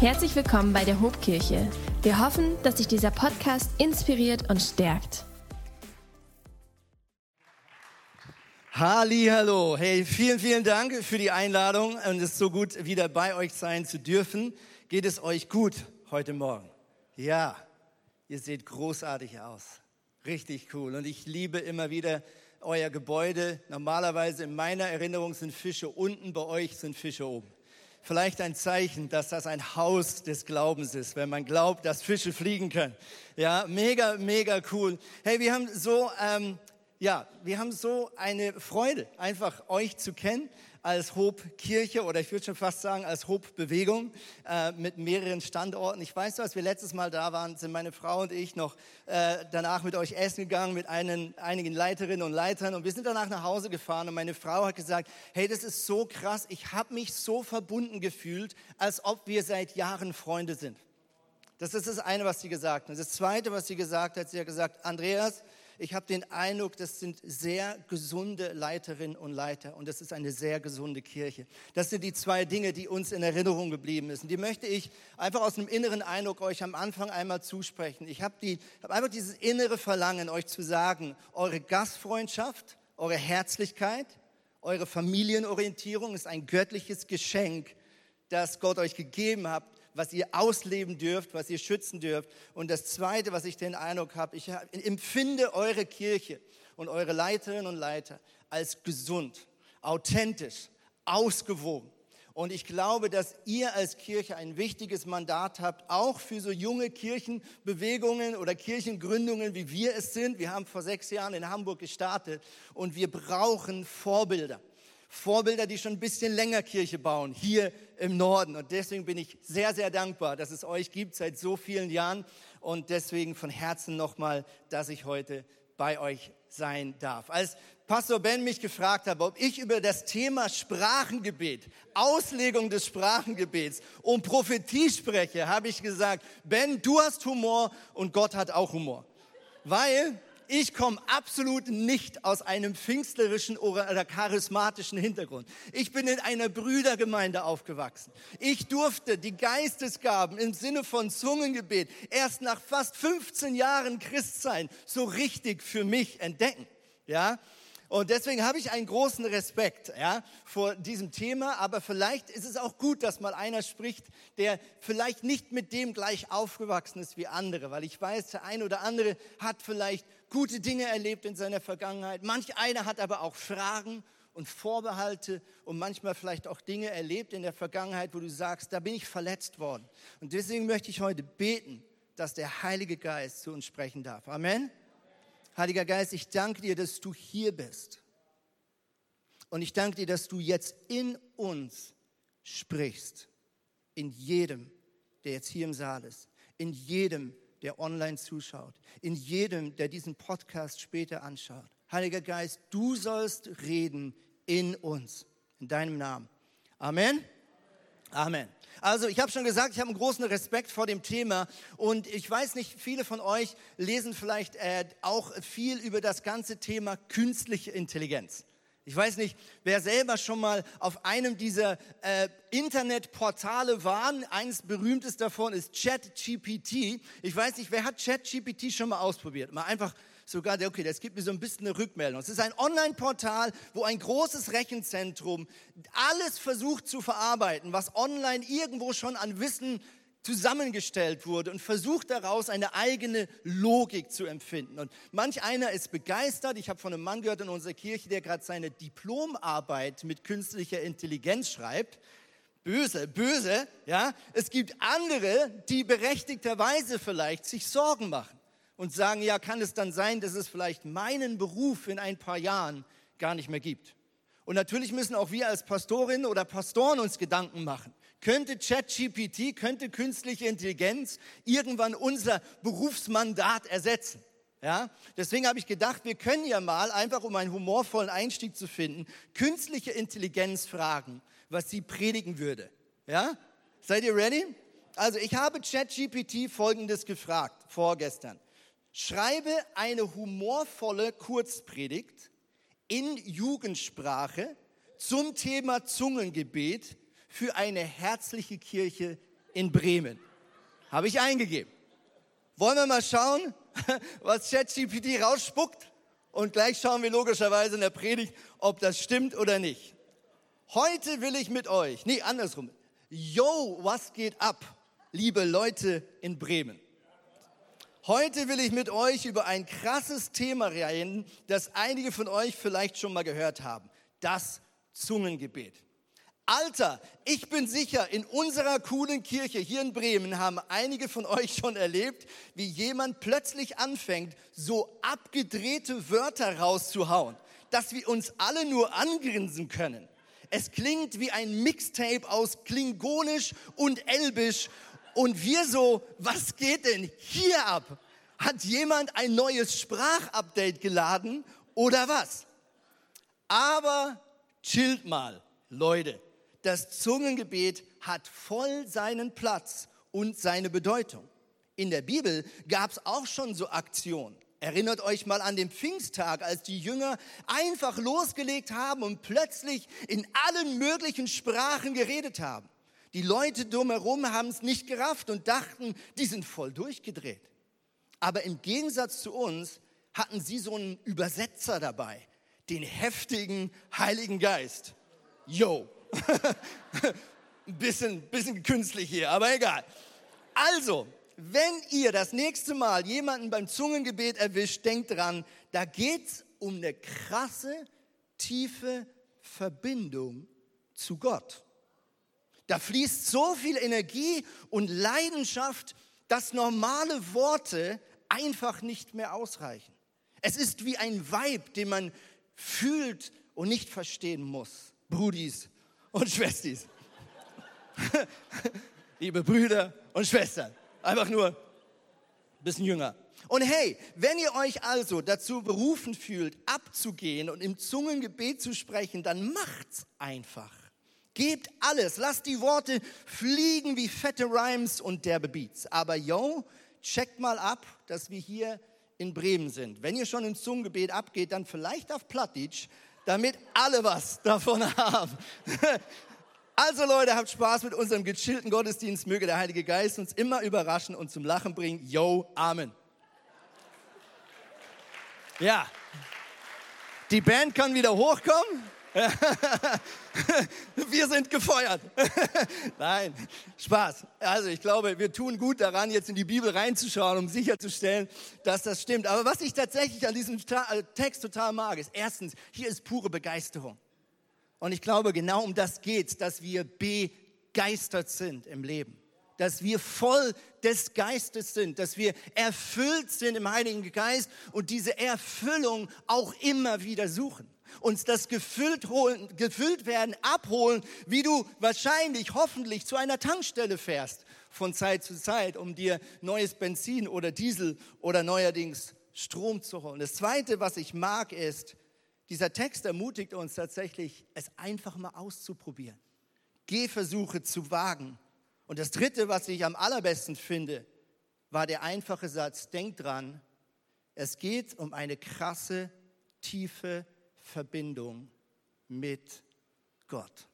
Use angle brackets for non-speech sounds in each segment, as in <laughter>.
Herzlich willkommen bei der Hobkirche. Wir hoffen, dass sich dieser Podcast inspiriert und stärkt. Hallo, hey, vielen, vielen Dank für die Einladung und es ist so gut, wieder bei euch sein zu dürfen. Geht es euch gut heute Morgen? Ja, ihr seht großartig aus. Richtig cool. Und ich liebe immer wieder euer Gebäude. Normalerweise in meiner Erinnerung sind Fische unten, bei euch sind Fische oben vielleicht ein Zeichen, dass das ein Haus des Glaubens ist, wenn man glaubt, dass Fische fliegen können. Ja, mega, mega cool. Hey, wir haben so, ähm, ja, wir haben so eine Freude, einfach euch zu kennen als Hope-Kirche oder ich würde schon fast sagen als Hope-Bewegung äh, mit mehreren Standorten. Ich weiß, als wir letztes Mal da waren, sind meine Frau und ich noch äh, danach mit euch essen gegangen mit einen, einigen Leiterinnen und Leitern und wir sind danach nach Hause gefahren und meine Frau hat gesagt, hey, das ist so krass, ich habe mich so verbunden gefühlt, als ob wir seit Jahren Freunde sind. Das ist das eine, was sie gesagt hat. Das zweite, was sie gesagt hat, sie hat gesagt, Andreas, ich habe den Eindruck, das sind sehr gesunde Leiterinnen und Leiter und das ist eine sehr gesunde Kirche. Das sind die zwei Dinge, die uns in Erinnerung geblieben sind. Die möchte ich einfach aus einem inneren Eindruck euch am Anfang einmal zusprechen. Ich habe hab einfach dieses innere Verlangen, euch zu sagen, eure Gastfreundschaft, eure Herzlichkeit, eure Familienorientierung ist ein göttliches Geschenk, das Gott euch gegeben hat was ihr ausleben dürft, was ihr schützen dürft. Und das Zweite, was ich den Eindruck habe, ich empfinde eure Kirche und eure Leiterinnen und Leiter als gesund, authentisch, ausgewogen. Und ich glaube, dass ihr als Kirche ein wichtiges Mandat habt, auch für so junge Kirchenbewegungen oder Kirchengründungen, wie wir es sind. Wir haben vor sechs Jahren in Hamburg gestartet und wir brauchen Vorbilder. Vorbilder, die schon ein bisschen länger Kirche bauen, hier im Norden. Und deswegen bin ich sehr, sehr dankbar, dass es euch gibt seit so vielen Jahren. Und deswegen von Herzen nochmal, dass ich heute bei euch sein darf. Als Pastor Ben mich gefragt hat, ob ich über das Thema Sprachengebet, Auslegung des Sprachengebets und Prophetie spreche, habe ich gesagt, Ben, du hast Humor und Gott hat auch Humor. Weil ich komme absolut nicht aus einem pfingstlerischen oder charismatischen Hintergrund. Ich bin in einer Brüdergemeinde aufgewachsen. Ich durfte die Geistesgaben im Sinne von Zungengebet erst nach fast 15 Jahren Christsein so richtig für mich entdecken. Ja, und deswegen habe ich einen großen Respekt ja, vor diesem Thema. Aber vielleicht ist es auch gut, dass mal einer spricht, der vielleicht nicht mit dem gleich aufgewachsen ist wie andere. Weil ich weiß, der eine oder andere hat vielleicht gute Dinge erlebt in seiner Vergangenheit. Manch einer hat aber auch Fragen und Vorbehalte und manchmal vielleicht auch Dinge erlebt in der Vergangenheit, wo du sagst, da bin ich verletzt worden. Und deswegen möchte ich heute beten, dass der Heilige Geist zu uns sprechen darf. Amen. Heiliger Geist, ich danke dir, dass du hier bist. Und ich danke dir, dass du jetzt in uns sprichst. In jedem, der jetzt hier im Saal ist. In jedem, der online zuschaut. In jedem, der diesen Podcast später anschaut. Heiliger Geist, du sollst reden in uns. In deinem Namen. Amen. Amen. Also ich habe schon gesagt, ich habe einen großen Respekt vor dem Thema und ich weiß nicht, viele von euch lesen vielleicht äh, auch viel über das ganze Thema künstliche Intelligenz. Ich weiß nicht, wer selber schon mal auf einem dieser äh, Internetportale war. Eines berühmtes davon ist ChatGPT. Ich weiß nicht, wer hat ChatGPT schon mal ausprobiert? Mal einfach sogar, okay, das gibt mir so ein bisschen eine Rückmeldung. Es ist ein Online-Portal, wo ein großes Rechenzentrum alles versucht zu verarbeiten, was online irgendwo schon an Wissen zusammengestellt wurde und versucht daraus eine eigene Logik zu empfinden. Und manch einer ist begeistert. Ich habe von einem Mann gehört in unserer Kirche, der gerade seine Diplomarbeit mit künstlicher Intelligenz schreibt. Böse, böse, ja. Es gibt andere, die berechtigterweise vielleicht sich Sorgen machen und sagen, ja, kann es dann sein, dass es vielleicht meinen Beruf in ein paar Jahren gar nicht mehr gibt? Und natürlich müssen auch wir als Pastorinnen oder Pastoren uns Gedanken machen. Könnte ChatGPT, könnte künstliche Intelligenz irgendwann unser Berufsmandat ersetzen? Ja, deswegen habe ich gedacht, wir können ja mal, einfach um einen humorvollen Einstieg zu finden, künstliche Intelligenz fragen, was sie predigen würde. Ja? Seid ihr ready? Also, ich habe ChatGPT folgendes gefragt, vorgestern. Schreibe eine humorvolle Kurzpredigt in Jugendsprache zum Thema Zungengebet für eine herzliche Kirche in Bremen. Habe ich eingegeben. Wollen wir mal schauen, <laughs> was ChatGPT rausspuckt? Und gleich schauen wir logischerweise in der Predigt, ob das stimmt oder nicht. Heute will ich mit euch, nee, andersrum. Yo, was geht ab, liebe Leute in Bremen? Heute will ich mit euch über ein krasses Thema reden, das einige von euch vielleicht schon mal gehört haben. Das Zungengebet. Alter, ich bin sicher, in unserer coolen Kirche hier in Bremen haben einige von euch schon erlebt, wie jemand plötzlich anfängt, so abgedrehte Wörter rauszuhauen, dass wir uns alle nur angrinsen können. Es klingt wie ein Mixtape aus Klingonisch und Elbisch und wir so, was geht denn hier ab? Hat jemand ein neues Sprachupdate geladen oder was? Aber chillt mal, Leute das Zungengebet hat voll seinen Platz und seine Bedeutung. In der Bibel gab es auch schon so Aktionen. Erinnert euch mal an den Pfingsttag, als die Jünger einfach losgelegt haben und plötzlich in allen möglichen Sprachen geredet haben. Die Leute drumherum haben es nicht gerafft und dachten, die sind voll durchgedreht. Aber im Gegensatz zu uns hatten sie so einen Übersetzer dabei, den heftigen Heiligen Geist. Yo, <laughs> ein bisschen, bisschen künstlich hier, aber egal. Also, wenn ihr das nächste Mal jemanden beim Zungengebet erwischt, denkt dran, da geht es um eine krasse, tiefe Verbindung zu Gott. Da fließt so viel Energie und Leidenschaft, dass normale Worte einfach nicht mehr ausreichen. Es ist wie ein Weib, den man fühlt und nicht verstehen muss. Brudis, und Schwestis. <laughs> Liebe Brüder und Schwestern. Einfach nur ein bisschen jünger. Und hey, wenn ihr euch also dazu berufen fühlt, abzugehen und im Zungengebet zu sprechen, dann macht's einfach. Gebt alles, lasst die Worte fliegen wie fette Rhymes und derbe Beats. Aber yo, checkt mal ab, dass wir hier in Bremen sind. Wenn ihr schon im Zungengebet abgeht, dann vielleicht auf Plattdeutsch, damit alle was davon <laughs> haben. Also Leute, habt Spaß mit unserem gechillten Gottesdienst. Möge der Heilige Geist uns immer überraschen und zum Lachen bringen. Yo, Amen. Ja, die Band kann wieder hochkommen. <laughs> wir sind gefeuert. <laughs> Nein, Spaß. Also ich glaube, wir tun gut daran, jetzt in die Bibel reinzuschauen, um sicherzustellen, dass das stimmt. Aber was ich tatsächlich an diesem äh, Text total mag, ist erstens, hier ist pure Begeisterung. Und ich glaube, genau um das geht dass wir begeistert sind im Leben. Dass wir voll des Geistes sind, dass wir erfüllt sind im Heiligen Geist und diese Erfüllung auch immer wieder suchen uns das gefüllt, holen, gefüllt werden abholen, wie du wahrscheinlich, hoffentlich zu einer Tankstelle fährst von Zeit zu Zeit, um dir neues Benzin oder Diesel oder neuerdings Strom zu holen. Das Zweite, was ich mag, ist, dieser Text ermutigt uns tatsächlich, es einfach mal auszuprobieren, Gehversuche zu wagen. Und das Dritte, was ich am allerbesten finde, war der einfache Satz, denk dran, es geht um eine krasse, tiefe Verbindung mit Gott.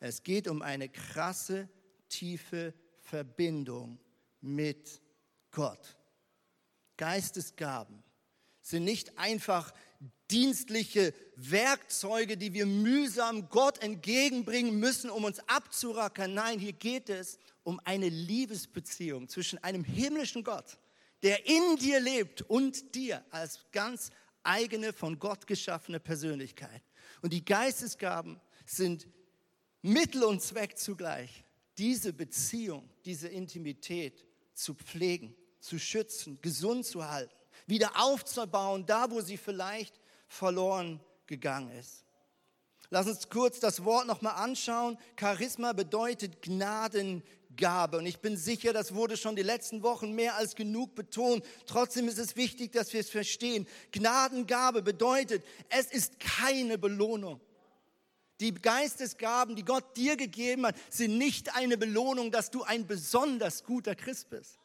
Es geht um eine krasse, tiefe Verbindung mit Gott. Geistesgaben sind nicht einfach dienstliche Werkzeuge, die wir mühsam Gott entgegenbringen müssen, um uns abzurackern. Nein, hier geht es um eine Liebesbeziehung zwischen einem himmlischen Gott, der in dir lebt und dir als ganz eigene, von Gott geschaffene Persönlichkeit. Und die Geistesgaben sind Mittel und Zweck zugleich, diese Beziehung, diese Intimität zu pflegen, zu schützen, gesund zu halten, wieder aufzubauen, da wo sie vielleicht verloren gegangen ist. Lass uns kurz das Wort nochmal anschauen. Charisma bedeutet Gnaden, Gabe. Und ich bin sicher, das wurde schon die letzten Wochen mehr als genug betont. Trotzdem ist es wichtig, dass wir es verstehen. Gnadengabe bedeutet, es ist keine Belohnung. Die Geistesgaben, die Gott dir gegeben hat, sind nicht eine Belohnung, dass du ein besonders guter Christ bist.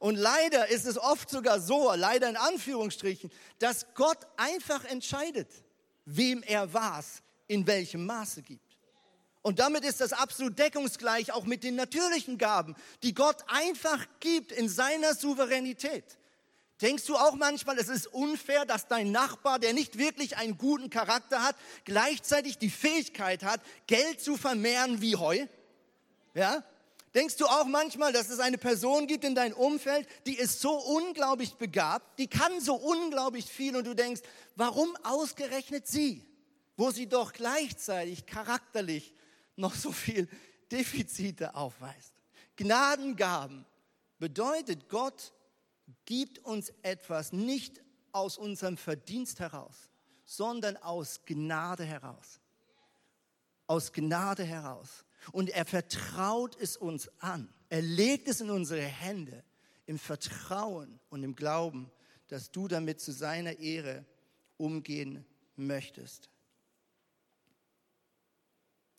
Und leider ist es oft sogar so, leider in Anführungsstrichen, dass Gott einfach entscheidet, wem er was in welchem Maße gibt. Und damit ist das absolut deckungsgleich auch mit den natürlichen Gaben, die Gott einfach gibt in seiner Souveränität. Denkst du auch manchmal, es ist unfair, dass dein Nachbar, der nicht wirklich einen guten Charakter hat, gleichzeitig die Fähigkeit hat, Geld zu vermehren wie Heu? Ja? Denkst du auch manchmal, dass es eine Person gibt in deinem Umfeld, die ist so unglaublich begabt, die kann so unglaublich viel und du denkst, warum ausgerechnet sie, wo sie doch gleichzeitig charakterlich noch so viel Defizite aufweist? Gnadengaben bedeutet, Gott gibt uns etwas nicht aus unserem Verdienst heraus, sondern aus Gnade heraus. Aus Gnade heraus. Und er vertraut es uns an. Er legt es in unsere Hände im Vertrauen und im Glauben, dass du damit zu seiner Ehre umgehen möchtest.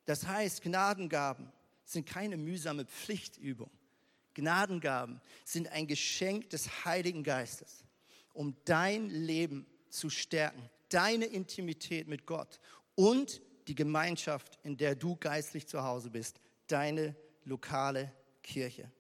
Das heißt, Gnadengaben sind keine mühsame Pflichtübung. Gnadengaben sind ein Geschenk des Heiligen Geistes, um dein Leben zu stärken, deine Intimität mit Gott und die Gemeinschaft, in der du geistlich zu Hause bist, deine lokale Kirche.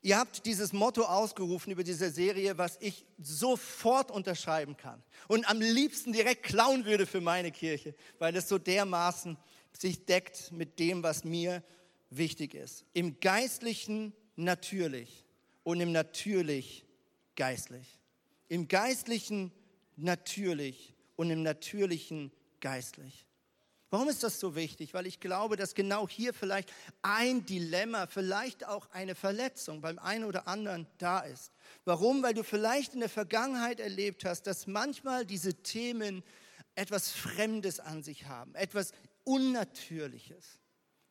Ihr habt dieses Motto ausgerufen über diese Serie, was ich sofort unterschreiben kann und am liebsten direkt klauen würde für meine Kirche, weil es so dermaßen sich deckt mit dem, was mir wichtig ist. Im Geistlichen natürlich und im Natürlich geistlich. Im Geistlichen natürlich und im Natürlichen geistlich. Warum ist das so wichtig? Weil ich glaube, dass genau hier vielleicht ein Dilemma, vielleicht auch eine Verletzung beim einen oder anderen da ist. Warum? Weil du vielleicht in der Vergangenheit erlebt hast, dass manchmal diese Themen etwas Fremdes an sich haben, etwas Unnatürliches.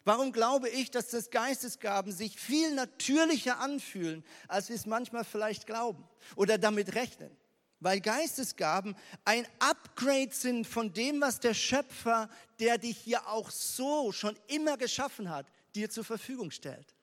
Warum glaube ich, dass das Geistesgaben sich viel natürlicher anfühlen, als wir es manchmal vielleicht glauben oder damit rechnen? Weil Geistesgaben ein Upgrade sind von dem, was der Schöpfer, der dich hier auch so schon immer geschaffen hat, dir zur Verfügung stellt.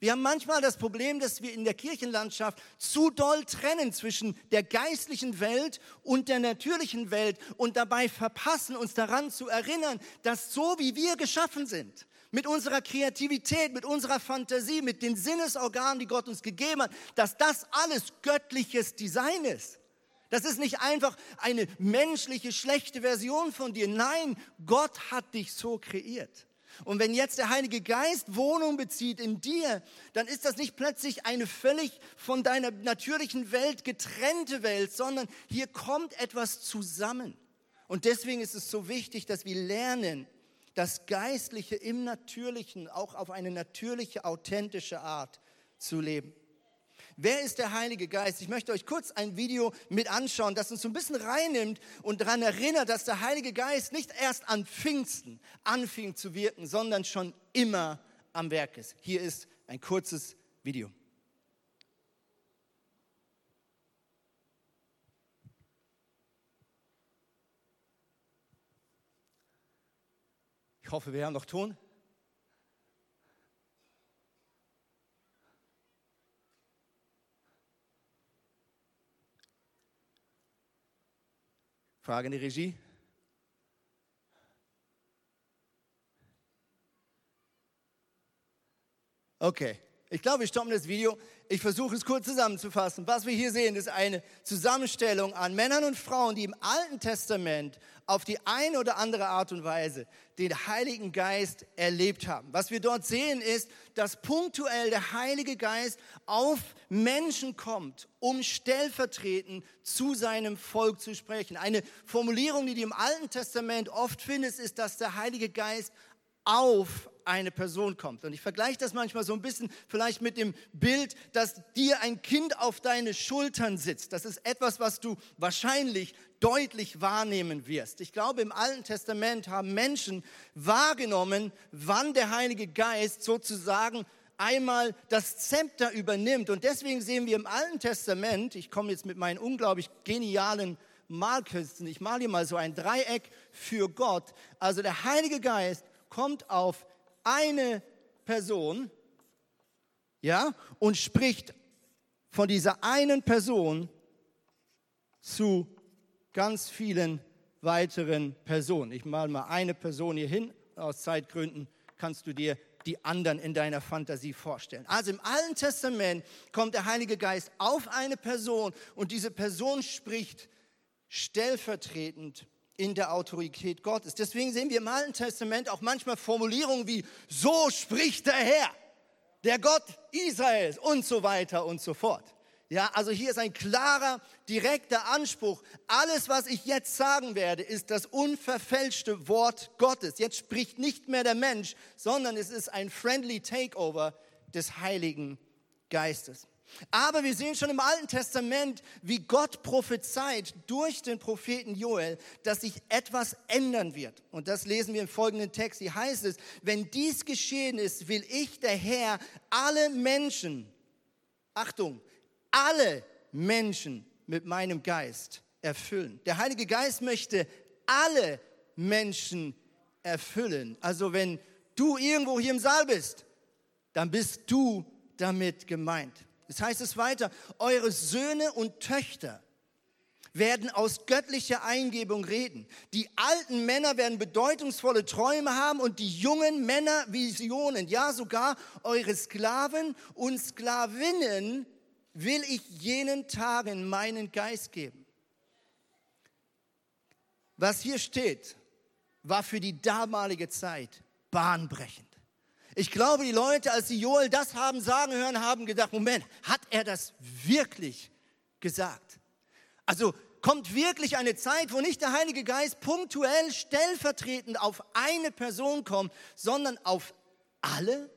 Wir haben manchmal das Problem, dass wir in der Kirchenlandschaft zu doll trennen zwischen der geistlichen Welt und der natürlichen Welt und dabei verpassen, uns daran zu erinnern, dass so wie wir geschaffen sind, mit unserer Kreativität, mit unserer Fantasie, mit den Sinnesorganen, die Gott uns gegeben hat, dass das alles göttliches Design ist. Das ist nicht einfach eine menschliche, schlechte Version von dir. Nein, Gott hat dich so kreiert. Und wenn jetzt der Heilige Geist Wohnung bezieht in dir, dann ist das nicht plötzlich eine völlig von deiner natürlichen Welt getrennte Welt, sondern hier kommt etwas zusammen. Und deswegen ist es so wichtig, dass wir lernen, das Geistliche im Natürlichen auch auf eine natürliche, authentische Art zu leben. Wer ist der Heilige Geist? Ich möchte euch kurz ein Video mit anschauen, das uns so ein bisschen reinnimmt und daran erinnert, dass der Heilige Geist nicht erst an Pfingsten anfing zu wirken, sondern schon immer am Werk ist. Hier ist ein kurzes Video. Ich hoffe, wir haben noch Ton. Frage in die Regie. Okay, ich glaube, wir stoppen das Video. Ich versuche es kurz zusammenzufassen. Was wir hier sehen, ist eine Zusammenstellung an Männern und Frauen, die im Alten Testament auf die eine oder andere Art und Weise den Heiligen Geist erlebt haben. Was wir dort sehen, ist, dass punktuell der Heilige Geist auf Menschen kommt, um stellvertretend zu seinem Volk zu sprechen. Eine Formulierung, die du im Alten Testament oft findest, ist, dass der Heilige Geist auf eine Person kommt. Und ich vergleiche das manchmal so ein bisschen vielleicht mit dem Bild, dass dir ein Kind auf deine Schultern sitzt. Das ist etwas, was du wahrscheinlich deutlich wahrnehmen wirst. Ich glaube, im Alten Testament haben Menschen wahrgenommen, wann der Heilige Geist sozusagen einmal das Zepter übernimmt. Und deswegen sehen wir im Alten Testament, ich komme jetzt mit meinen unglaublich genialen Malkünsten, ich male hier mal so ein Dreieck für Gott. Also der Heilige Geist kommt auf eine Person, ja, und spricht von dieser einen Person zu ganz vielen weiteren Personen. Ich male mal eine Person hier hin aus Zeitgründen kannst du dir die anderen in deiner Fantasie vorstellen. Also im Alten Testament kommt der Heilige Geist auf eine Person und diese Person spricht stellvertretend in der Autorität Gottes. Deswegen sehen wir im Alten Testament auch manchmal Formulierungen wie, so spricht der Herr, der Gott Israels und so weiter und so fort. Ja, also hier ist ein klarer, direkter Anspruch. Alles, was ich jetzt sagen werde, ist das unverfälschte Wort Gottes. Jetzt spricht nicht mehr der Mensch, sondern es ist ein friendly Takeover des Heiligen Geistes. Aber wir sehen schon im Alten Testament, wie Gott prophezeit durch den Propheten Joel, dass sich etwas ändern wird. Und das lesen wir im folgenden Text. Hier heißt es, wenn dies geschehen ist, will ich, der Herr, alle Menschen, Achtung, alle Menschen mit meinem Geist erfüllen. Der Heilige Geist möchte alle Menschen erfüllen. Also wenn du irgendwo hier im Saal bist, dann bist du damit gemeint. Das heißt es weiter, eure Söhne und Töchter werden aus göttlicher Eingebung reden. Die alten Männer werden bedeutungsvolle Träume haben und die jungen Männer Visionen. Ja, sogar eure Sklaven und Sklavinnen will ich jenen Tagen meinen Geist geben. Was hier steht, war für die damalige Zeit bahnbrechend. Ich glaube, die Leute, als sie Joel das haben sagen hören, haben gedacht, Moment, hat er das wirklich gesagt? Also kommt wirklich eine Zeit, wo nicht der Heilige Geist punktuell stellvertretend auf eine Person kommt, sondern auf alle?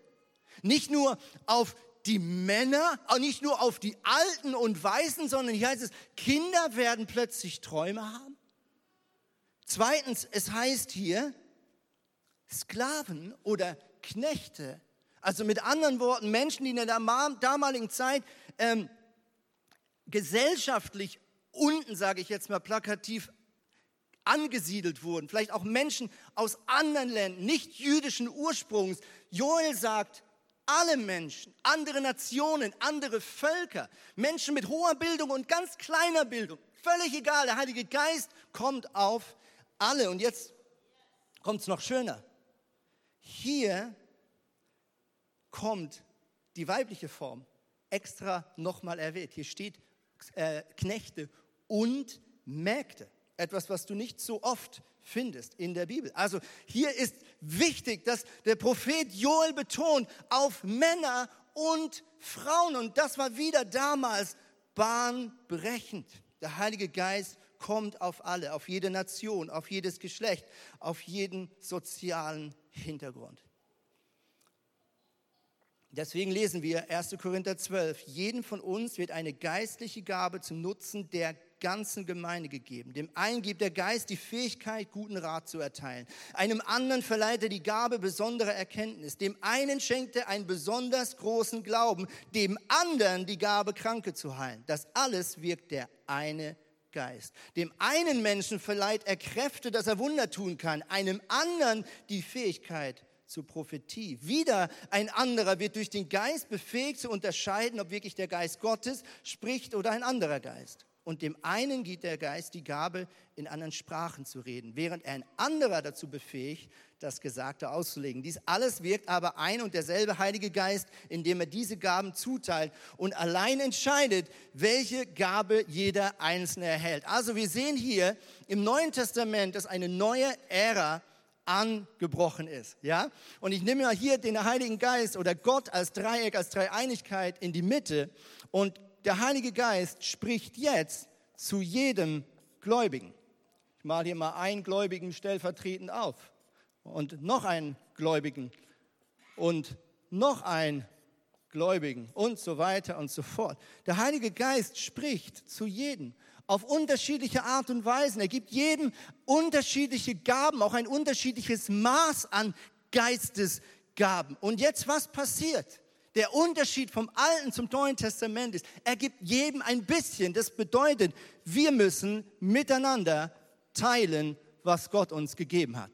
Nicht nur auf die Männer, nicht nur auf die Alten und Weißen, sondern hier heißt es, Kinder werden plötzlich Träume haben. Zweitens, es heißt hier, Sklaven oder Knechte. Also mit anderen Worten, Menschen, die in der damaligen Zeit ähm, gesellschaftlich unten, sage ich jetzt mal plakativ, angesiedelt wurden. Vielleicht auch Menschen aus anderen Ländern, nicht jüdischen Ursprungs. Joel sagt, alle Menschen, andere Nationen, andere Völker, Menschen mit hoher Bildung und ganz kleiner Bildung, völlig egal, der Heilige Geist kommt auf alle. Und jetzt kommt es noch schöner. Hier kommt die weibliche Form extra nochmal erwähnt. Hier steht äh, Knechte und Mägde. Etwas, was du nicht so oft findest in der Bibel. Also hier ist wichtig, dass der Prophet Joel betont auf Männer und Frauen. Und das war wieder damals bahnbrechend. Der Heilige Geist kommt auf alle, auf jede Nation, auf jedes Geschlecht, auf jeden sozialen Hintergrund. Deswegen lesen wir 1. Korinther 12, jeden von uns wird eine geistliche Gabe zum Nutzen der ganzen Gemeinde gegeben. Dem einen gibt der Geist die Fähigkeit, guten Rat zu erteilen. Einem anderen verleiht er die Gabe besonderer Erkenntnis. Dem einen schenkt er einen besonders großen Glauben. Dem anderen die Gabe, Kranke zu heilen. Das alles wirkt der eine Geist. Dem einen Menschen verleiht er Kräfte, dass er Wunder tun kann. Einem anderen die Fähigkeit, zur Prophetie. Wieder ein anderer wird durch den Geist befähigt zu unterscheiden, ob wirklich der Geist Gottes spricht oder ein anderer Geist. Und dem einen gibt der Geist die Gabe, in anderen Sprachen zu reden, während ein anderer dazu befähigt, das Gesagte auszulegen. Dies alles wirkt aber ein und derselbe Heilige Geist, indem er diese Gaben zuteilt und allein entscheidet, welche Gabe jeder Einzelne erhält. Also wir sehen hier im Neuen Testament, dass eine neue Ära angebrochen ist. Ja? Und ich nehme mal hier den Heiligen Geist oder Gott als Dreieck, als Dreieinigkeit in die Mitte. Und der Heilige Geist spricht jetzt zu jedem Gläubigen. Ich male hier mal einen Gläubigen stellvertretend auf. Und noch einen Gläubigen. Und noch einen Gläubigen. Und so weiter und so fort. Der Heilige Geist spricht zu jedem auf unterschiedliche Art und Weisen. Er gibt jedem unterschiedliche Gaben, auch ein unterschiedliches Maß an Geistesgaben. Und jetzt was passiert? Der Unterschied vom Alten zum Neuen Testament ist, er gibt jedem ein bisschen. Das bedeutet, wir müssen miteinander teilen, was Gott uns gegeben hat.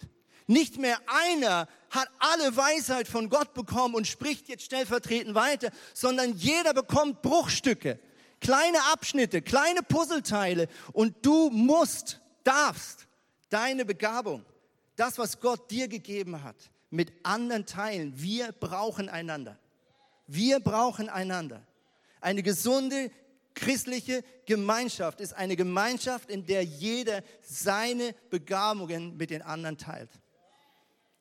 Nicht mehr einer hat alle Weisheit von Gott bekommen und spricht jetzt stellvertretend weiter, sondern jeder bekommt Bruchstücke kleine Abschnitte, kleine Puzzleteile und du musst, darfst deine Begabung, das, was Gott dir gegeben hat, mit anderen teilen. Wir brauchen einander. Wir brauchen einander. Eine gesunde christliche Gemeinschaft ist eine Gemeinschaft, in der jeder seine Begabungen mit den anderen teilt.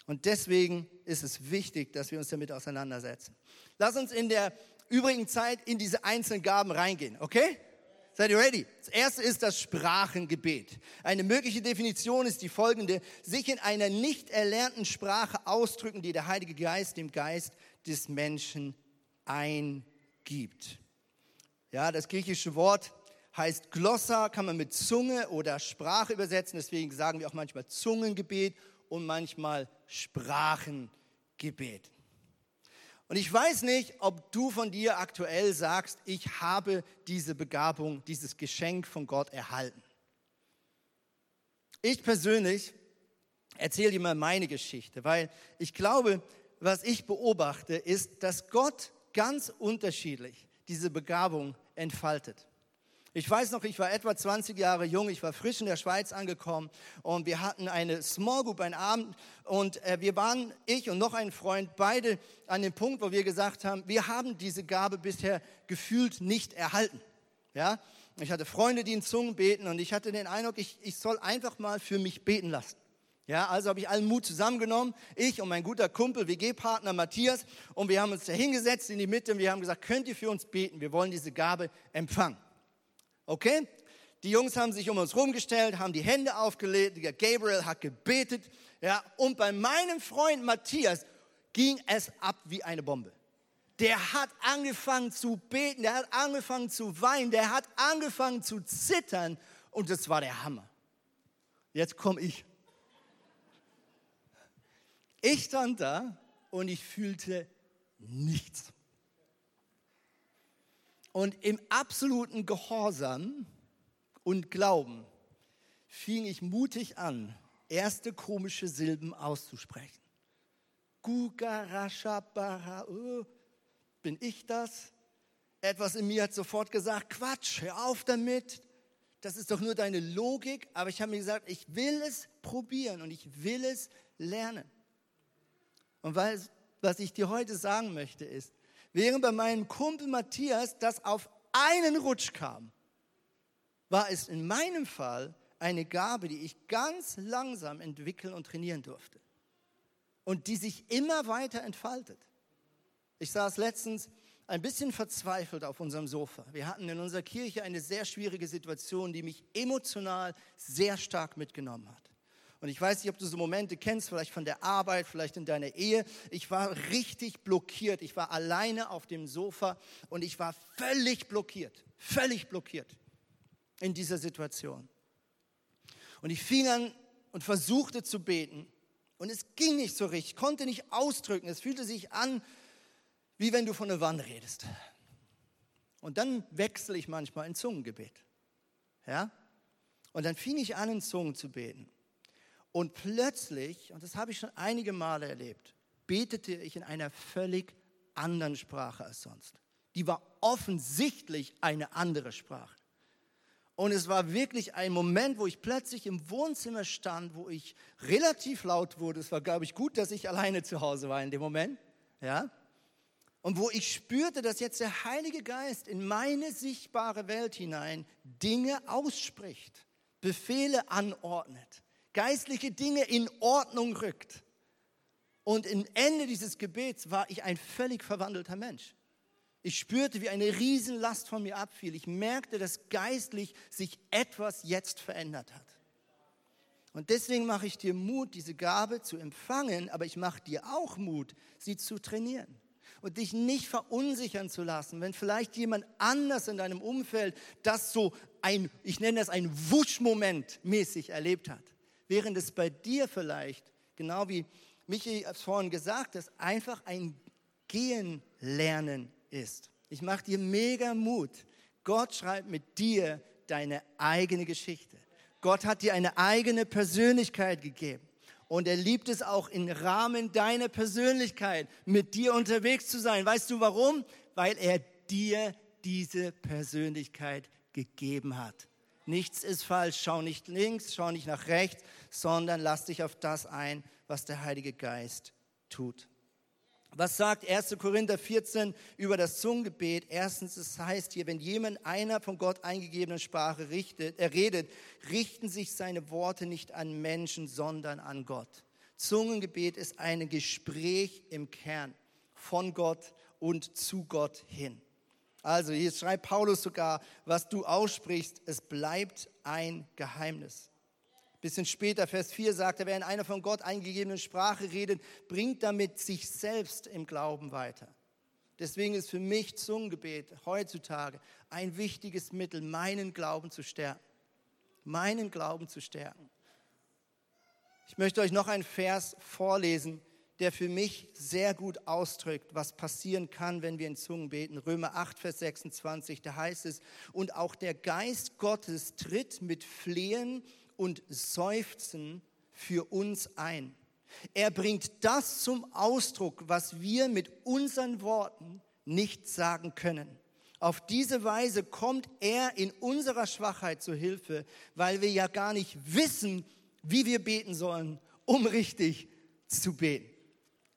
Und deswegen ist es wichtig, dass wir uns damit auseinandersetzen. Lass uns in der übrigen Zeit in diese einzelnen Gaben reingehen, okay? Seid ihr ready? Das erste ist das Sprachengebet. Eine mögliche Definition ist die folgende. Sich in einer nicht erlernten Sprache ausdrücken, die der Heilige Geist dem Geist des Menschen eingibt. Ja, das griechische Wort heißt Glossa, kann man mit Zunge oder Sprache übersetzen. Deswegen sagen wir auch manchmal Zungengebet und manchmal Sprachengebet. Und ich weiß nicht, ob du von dir aktuell sagst, ich habe diese Begabung, dieses Geschenk von Gott erhalten. Ich persönlich erzähle dir mal meine Geschichte, weil ich glaube, was ich beobachte, ist, dass Gott ganz unterschiedlich diese Begabung entfaltet. Ich weiß noch, ich war etwa 20 Jahre jung, ich war frisch in der Schweiz angekommen und wir hatten eine Small Group, einen Abend und äh, wir waren, ich und noch ein Freund, beide an dem Punkt, wo wir gesagt haben, wir haben diese Gabe bisher gefühlt nicht erhalten. Ja? Ich hatte Freunde, die in Zungen beten und ich hatte den Eindruck, ich, ich soll einfach mal für mich beten lassen. Ja, also habe ich allen Mut zusammengenommen, ich und mein guter Kumpel, WG-Partner Matthias, und wir haben uns da hingesetzt in die Mitte und wir haben gesagt, könnt ihr für uns beten? Wir wollen diese Gabe empfangen. Okay? Die Jungs haben sich um uns rumgestellt, haben die Hände aufgelegt, Gabriel hat gebetet, ja, und bei meinem Freund Matthias ging es ab wie eine Bombe. Der hat angefangen zu beten, der hat angefangen zu weinen, der hat angefangen zu zittern und das war der Hammer. Jetzt komme ich. Ich stand da und ich fühlte nichts. Und im absoluten Gehorsam und Glauben fing ich mutig an, erste komische Silben auszusprechen. Gugarashabara, bin ich das? Etwas in mir hat sofort gesagt, Quatsch, hör auf damit. Das ist doch nur deine Logik. Aber ich habe mir gesagt, ich will es probieren und ich will es lernen. Und was ich dir heute sagen möchte, ist, Während bei meinem Kumpel Matthias das auf einen Rutsch kam, war es in meinem Fall eine Gabe, die ich ganz langsam entwickeln und trainieren durfte. Und die sich immer weiter entfaltet. Ich saß letztens ein bisschen verzweifelt auf unserem Sofa. Wir hatten in unserer Kirche eine sehr schwierige Situation, die mich emotional sehr stark mitgenommen hat. Und ich weiß nicht, ob du so Momente kennst, vielleicht von der Arbeit, vielleicht in deiner Ehe. Ich war richtig blockiert. Ich war alleine auf dem Sofa und ich war völlig blockiert, völlig blockiert in dieser Situation. Und ich fing an und versuchte zu beten. Und es ging nicht so richtig, konnte nicht ausdrücken. Es fühlte sich an, wie wenn du von der Wand redest. Und dann wechsle ich manchmal in Zungengebet. Ja? Und dann fing ich an, in Zungen zu beten. Und plötzlich, und das habe ich schon einige Male erlebt, betete ich in einer völlig anderen Sprache als sonst. Die war offensichtlich eine andere Sprache. Und es war wirklich ein Moment, wo ich plötzlich im Wohnzimmer stand, wo ich relativ laut wurde. Es war, glaube ich, gut, dass ich alleine zu Hause war in dem Moment. Ja? Und wo ich spürte, dass jetzt der Heilige Geist in meine sichtbare Welt hinein Dinge ausspricht, Befehle anordnet geistliche Dinge in Ordnung rückt. Und im Ende dieses Gebets war ich ein völlig verwandelter Mensch. Ich spürte, wie eine Riesenlast von mir abfiel. Ich merkte, dass geistlich sich etwas jetzt verändert hat. Und deswegen mache ich dir Mut, diese Gabe zu empfangen, aber ich mache dir auch Mut, sie zu trainieren und dich nicht verunsichern zu lassen, wenn vielleicht jemand anders in deinem Umfeld das so ein, ich nenne das ein Wuschmoment mäßig erlebt hat während es bei dir vielleicht, genau wie Michi es vorhin gesagt hat, einfach ein Gehen lernen ist. Ich mache dir mega Mut. Gott schreibt mit dir deine eigene Geschichte. Gott hat dir eine eigene Persönlichkeit gegeben. Und er liebt es auch im Rahmen deiner Persönlichkeit mit dir unterwegs zu sein. Weißt du warum? Weil er dir diese Persönlichkeit gegeben hat. Nichts ist falsch. Schau nicht links, schau nicht nach rechts, sondern lass dich auf das ein, was der Heilige Geist tut. Was sagt 1. Korinther 14 über das Zungengebet? Erstens, es heißt hier, wenn jemand einer von Gott eingegebenen Sprache richtet, er redet, richten sich seine Worte nicht an Menschen, sondern an Gott. Zungengebet ist ein Gespräch im Kern von Gott und zu Gott hin. Also hier schreibt Paulus sogar, was du aussprichst, es bleibt ein Geheimnis. Bisschen später, Vers 4, sagt er, wer in einer von Gott eingegebenen Sprache redet, bringt damit sich selbst im Glauben weiter. Deswegen ist für mich Zungengebet heutzutage ein wichtiges Mittel, meinen Glauben zu stärken. Meinen Glauben zu stärken. Ich möchte euch noch einen Vers vorlesen, der für mich sehr gut ausdrückt, was passieren kann, wenn wir in Zungen beten. Römer 8, Vers 26, da heißt es, und auch der Geist Gottes tritt mit Flehen und Seufzen für uns ein. Er bringt das zum Ausdruck, was wir mit unseren Worten nicht sagen können. Auf diese Weise kommt er in unserer Schwachheit zu Hilfe, weil wir ja gar nicht wissen, wie wir beten sollen, um richtig zu beten.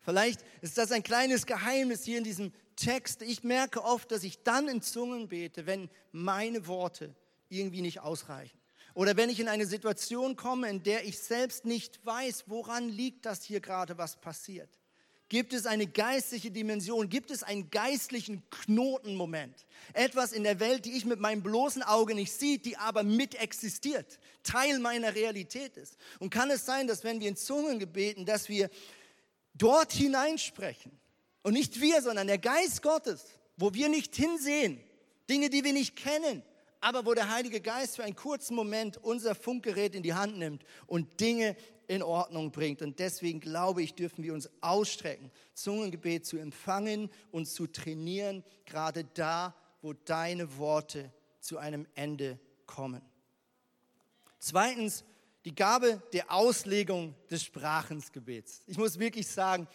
Vielleicht ist das ein kleines Geheimnis hier in diesem Text. Ich merke oft, dass ich dann in Zungen bete, wenn meine Worte irgendwie nicht ausreichen. Oder wenn ich in eine Situation komme, in der ich selbst nicht weiß, woran liegt das hier gerade, was passiert. Gibt es eine geistliche Dimension? Gibt es einen geistlichen Knotenmoment? Etwas in der Welt, die ich mit meinem bloßen Auge nicht sehe, die aber mit existiert, Teil meiner Realität ist. Und kann es sein, dass wenn wir in Zungen gebeten, dass wir dort hineinsprechen und nicht wir, sondern der Geist Gottes, wo wir nicht hinsehen, Dinge, die wir nicht kennen, aber wo der Heilige Geist für einen kurzen Moment unser Funkgerät in die Hand nimmt und Dinge in Ordnung bringt. Und deswegen glaube ich, dürfen wir uns ausstrecken, Zungengebet zu empfangen und zu trainieren, gerade da, wo deine Worte zu einem Ende kommen. Zweitens, die Gabe der Auslegung des Sprachensgebets. Ich muss wirklich sagen,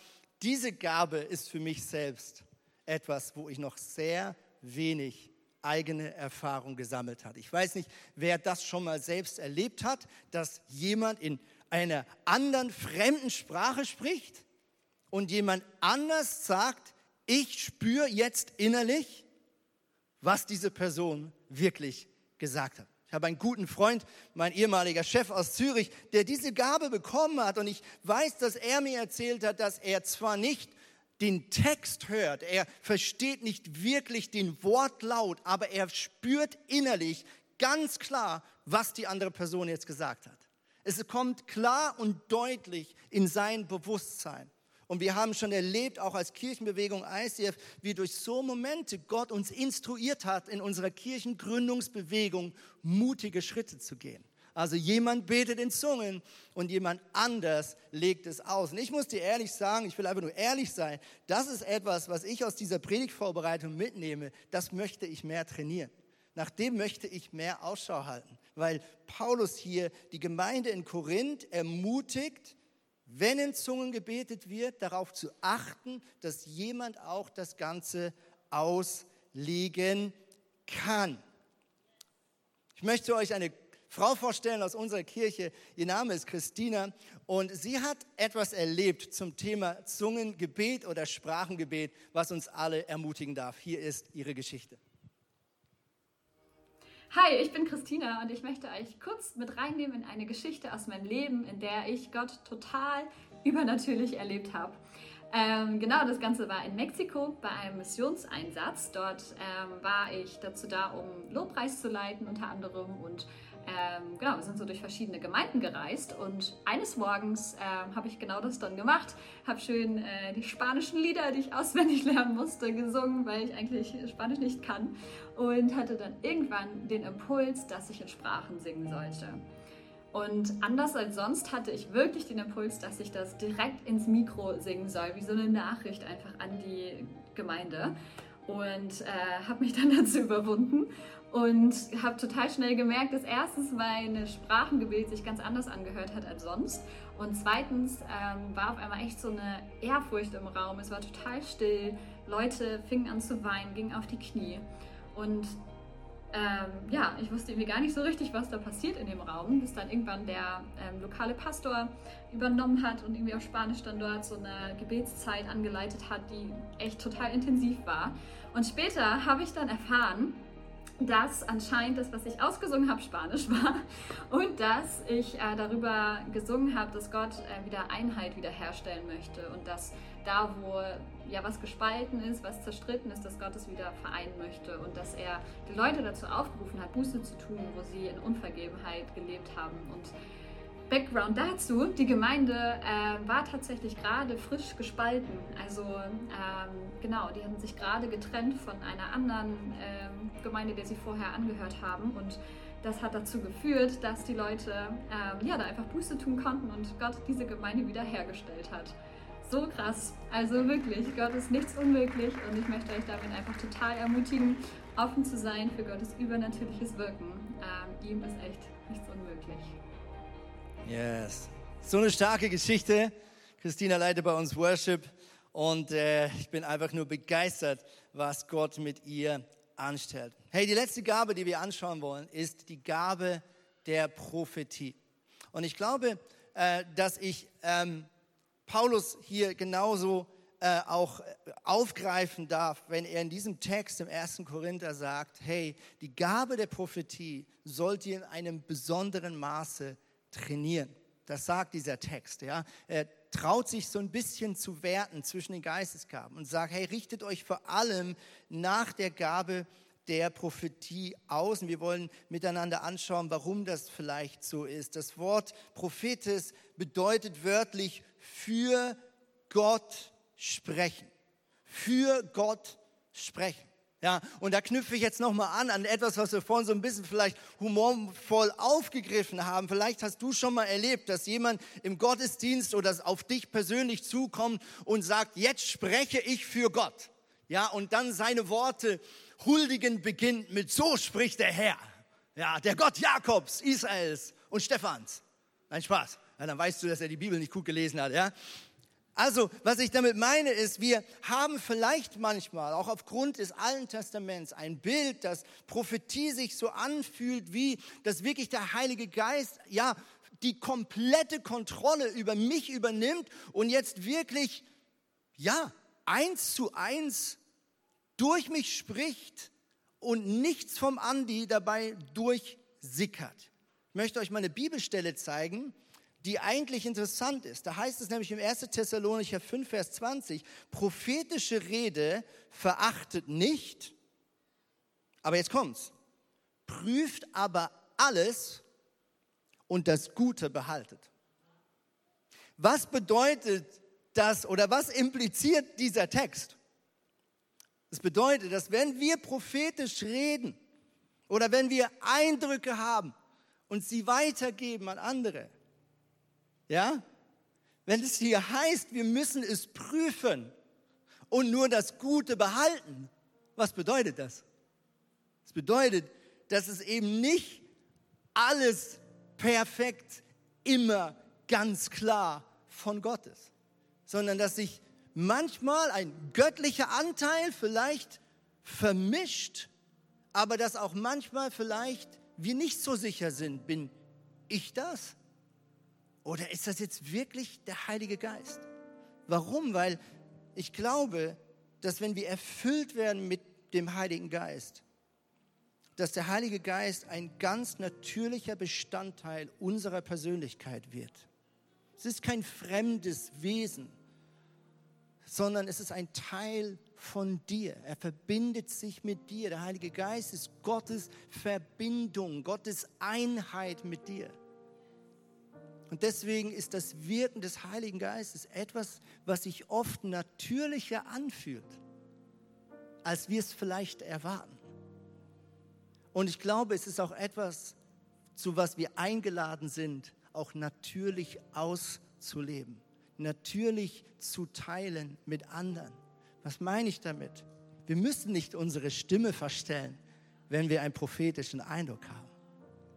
diese Gabe ist für mich selbst etwas, wo ich noch sehr wenig eigene Erfahrung gesammelt hat. Ich weiß nicht, wer das schon mal selbst erlebt hat, dass jemand in einer anderen fremden Sprache spricht und jemand anders sagt, ich spüre jetzt innerlich, was diese Person wirklich gesagt hat. Habe einen guten Freund, mein ehemaliger Chef aus Zürich, der diese Gabe bekommen hat. Und ich weiß, dass er mir erzählt hat, dass er zwar nicht den Text hört, er versteht nicht wirklich den Wortlaut, aber er spürt innerlich ganz klar, was die andere Person jetzt gesagt hat. Es kommt klar und deutlich in sein Bewusstsein. Und wir haben schon erlebt, auch als Kirchenbewegung ICF, wie durch so Momente Gott uns instruiert hat, in unserer Kirchengründungsbewegung mutige Schritte zu gehen. Also jemand betet in Zungen und jemand anders legt es aus. Und ich muss dir ehrlich sagen, ich will einfach nur ehrlich sein, das ist etwas, was ich aus dieser Predigtvorbereitung mitnehme. Das möchte ich mehr trainieren. Nach dem möchte ich mehr Ausschau halten, weil Paulus hier die Gemeinde in Korinth ermutigt, wenn in Zungen gebetet wird, darauf zu achten, dass jemand auch das Ganze auslegen kann. Ich möchte euch eine Frau vorstellen aus unserer Kirche. Ihr Name ist Christina und sie hat etwas erlebt zum Thema Zungengebet oder Sprachengebet, was uns alle ermutigen darf. Hier ist ihre Geschichte. Hi, ich bin Christina und ich möchte euch kurz mit reinnehmen in eine Geschichte aus meinem Leben, in der ich Gott total übernatürlich erlebt habe. Ähm, genau, das Ganze war in Mexiko bei einem Missionseinsatz. Dort ähm, war ich dazu da, um Lobpreis zu leiten unter anderem und ähm, genau, wir sind so durch verschiedene Gemeinden gereist und eines Morgens ähm, habe ich genau das dann gemacht, habe schön äh, die spanischen Lieder, die ich auswendig <laughs> lernen musste, gesungen, weil ich eigentlich Spanisch nicht kann und hatte dann irgendwann den Impuls, dass ich in Sprachen singen sollte. Und anders als sonst hatte ich wirklich den Impuls, dass ich das direkt ins Mikro singen soll, wie so eine Nachricht einfach an die Gemeinde. Und äh, habe mich <laughs> dann dazu überwunden und habe total schnell gemerkt, dass erstens mein Sprachengebet sich ganz anders angehört hat als sonst. Und zweitens ähm, war auf einmal echt so eine Ehrfurcht im Raum. Es war total still. Leute fingen an zu weinen, gingen auf die Knie. Und ähm, ja, ich wusste irgendwie gar nicht so richtig, was da passiert in dem Raum, bis dann irgendwann der ähm, lokale Pastor übernommen hat und irgendwie auf Spanisch dann dort so eine Gebetszeit angeleitet hat, die echt total intensiv war. Und später habe ich dann erfahren, dass anscheinend das, was ich ausgesungen habe, Spanisch war. Und dass ich äh, darüber gesungen habe, dass Gott äh, wieder Einheit wiederherstellen möchte. Und dass da, wo ja was gespalten ist, was zerstritten ist, dass Gott es wieder vereinen möchte. Und dass er die Leute dazu aufgerufen hat, Buße zu tun, wo sie in Unvergebenheit gelebt haben. Und Background dazu, die Gemeinde äh, war tatsächlich gerade frisch gespalten. Also ähm, genau, die hatten sich gerade getrennt von einer anderen ähm, Gemeinde, der sie vorher angehört haben. Und das hat dazu geführt, dass die Leute ähm, ja, da einfach Buße tun konnten und Gott diese Gemeinde wiederhergestellt hat. So krass. Also wirklich, Gott ist nichts unmöglich und ich möchte euch damit einfach total ermutigen, offen zu sein für Gottes übernatürliches Wirken. Ähm, ihm ist echt nichts unmöglich. Yes. So eine starke Geschichte. Christina leitet bei uns Worship und äh, ich bin einfach nur begeistert, was Gott mit ihr anstellt. Hey, die letzte Gabe, die wir anschauen wollen, ist die Gabe der Prophetie. Und ich glaube, äh, dass ich ähm, Paulus hier genauso äh, auch aufgreifen darf, wenn er in diesem Text im 1. Korinther sagt, hey, die Gabe der Prophetie sollt ihr in einem besonderen Maße trainieren. Das sagt dieser Text. Ja? Er traut sich so ein bisschen zu werten zwischen den Geistesgaben und sagt, hey, richtet euch vor allem nach der Gabe der Prophetie aus. Und wir wollen miteinander anschauen, warum das vielleicht so ist. Das Wort Prophetes bedeutet wörtlich für Gott sprechen. Für Gott sprechen. Ja, und da knüpfe ich jetzt nochmal an, an etwas, was wir vorhin so ein bisschen vielleicht humorvoll aufgegriffen haben. Vielleicht hast du schon mal erlebt, dass jemand im Gottesdienst oder auf dich persönlich zukommt und sagt, jetzt spreche ich für Gott. Ja, und dann seine Worte huldigen beginnt mit, so spricht der Herr. Ja, der Gott Jakobs, Israels und Stephans. Ein Spaß. Ja, dann weißt du, dass er die Bibel nicht gut gelesen hat, ja. Also, was ich damit meine, ist, wir haben vielleicht manchmal, auch aufgrund des Alten Testaments, ein Bild, dass Prophetie sich so anfühlt, wie, dass wirklich der Heilige Geist, ja, die komplette Kontrolle über mich übernimmt und jetzt wirklich, ja, eins zu eins durch mich spricht und nichts vom Andi dabei durchsickert. Ich möchte euch mal eine Bibelstelle zeigen, die eigentlich interessant ist. Da heißt es nämlich im 1. Thessalonicher 5, Vers 20, prophetische Rede verachtet nicht, aber jetzt kommt's, prüft aber alles und das Gute behaltet. Was bedeutet das oder was impliziert dieser Text? Das bedeutet, dass wenn wir prophetisch reden oder wenn wir Eindrücke haben und sie weitergeben an andere, ja? Wenn es hier heißt, wir müssen es prüfen und nur das Gute behalten, was bedeutet das? Das bedeutet, dass es eben nicht alles perfekt immer ganz klar von Gott ist, sondern dass sich manchmal ein göttlicher Anteil vielleicht vermischt, aber dass auch manchmal vielleicht wir nicht so sicher sind, bin ich das? Oder ist das jetzt wirklich der Heilige Geist? Warum? Weil ich glaube, dass wenn wir erfüllt werden mit dem Heiligen Geist, dass der Heilige Geist ein ganz natürlicher Bestandteil unserer Persönlichkeit wird. Es ist kein fremdes Wesen, sondern es ist ein Teil von dir. Er verbindet sich mit dir. Der Heilige Geist ist Gottes Verbindung, Gottes Einheit mit dir. Und deswegen ist das Wirken des Heiligen Geistes etwas, was sich oft natürlicher anfühlt, als wir es vielleicht erwarten. Und ich glaube, es ist auch etwas, zu was wir eingeladen sind, auch natürlich auszuleben, natürlich zu teilen mit anderen. Was meine ich damit? Wir müssen nicht unsere Stimme verstellen, wenn wir einen prophetischen Eindruck haben.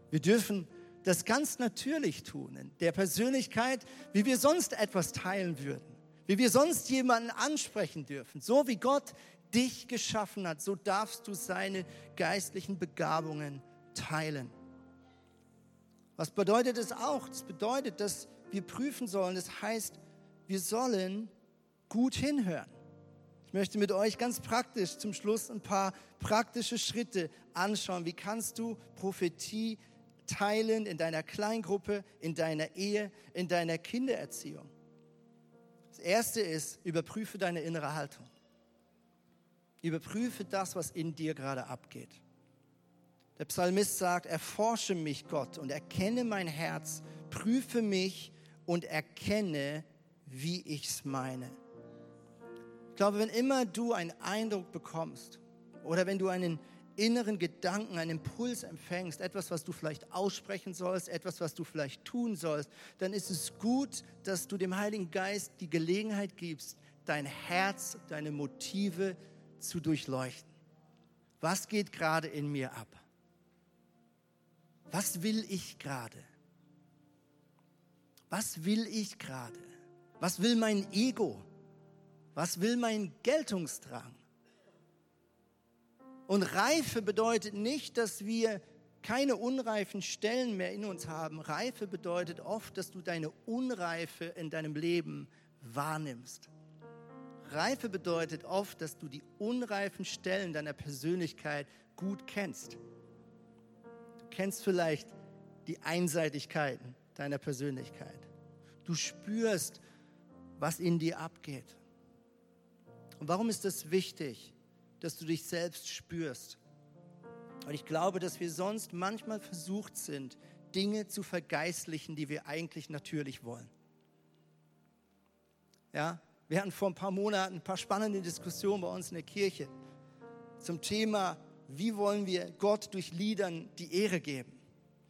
Wir dürfen das ganz natürlich tun, in der Persönlichkeit, wie wir sonst etwas teilen würden. wie wir sonst jemanden ansprechen dürfen. So wie Gott dich geschaffen hat, so darfst du seine geistlichen Begabungen teilen. Was bedeutet es auch? Das bedeutet, dass wir prüfen sollen. Das heißt, wir sollen gut hinhören. Ich möchte mit euch ganz praktisch zum Schluss ein paar praktische Schritte anschauen. Wie kannst du Prophetie teilen in deiner Kleingruppe, in deiner Ehe, in deiner Kindererziehung? Das erste ist, überprüfe deine innere Haltung. Überprüfe das, was in dir gerade abgeht. Der Psalmist sagt, erforsche mich Gott und erkenne mein Herz, prüfe mich und erkenne, wie ich es meine. Ich glaube, wenn immer du einen Eindruck bekommst oder wenn du einen inneren Gedanken, einen Impuls empfängst, etwas, was du vielleicht aussprechen sollst, etwas, was du vielleicht tun sollst, dann ist es gut, dass du dem Heiligen Geist die Gelegenheit gibst, dein Herz, deine Motive zu durchleuchten. Was geht gerade in mir ab? Was will ich gerade? Was will ich gerade? Was will mein Ego? Was will mein Geltungsdrang? Und Reife bedeutet nicht, dass wir keine unreifen Stellen mehr in uns haben. Reife bedeutet oft, dass du deine Unreife in deinem Leben wahrnimmst. Reife bedeutet oft, dass du die unreifen Stellen deiner Persönlichkeit gut kennst. Du kennst vielleicht die Einseitigkeiten deiner Persönlichkeit. Du spürst, was in dir abgeht. Und warum ist das wichtig, dass du dich selbst spürst? Und ich glaube, dass wir sonst manchmal versucht sind, Dinge zu vergeistlichen, die wir eigentlich natürlich wollen. Ja, wir hatten vor ein paar Monaten ein paar spannende Diskussionen bei uns in der Kirche zum Thema, wie wollen wir Gott durch Liedern die Ehre geben.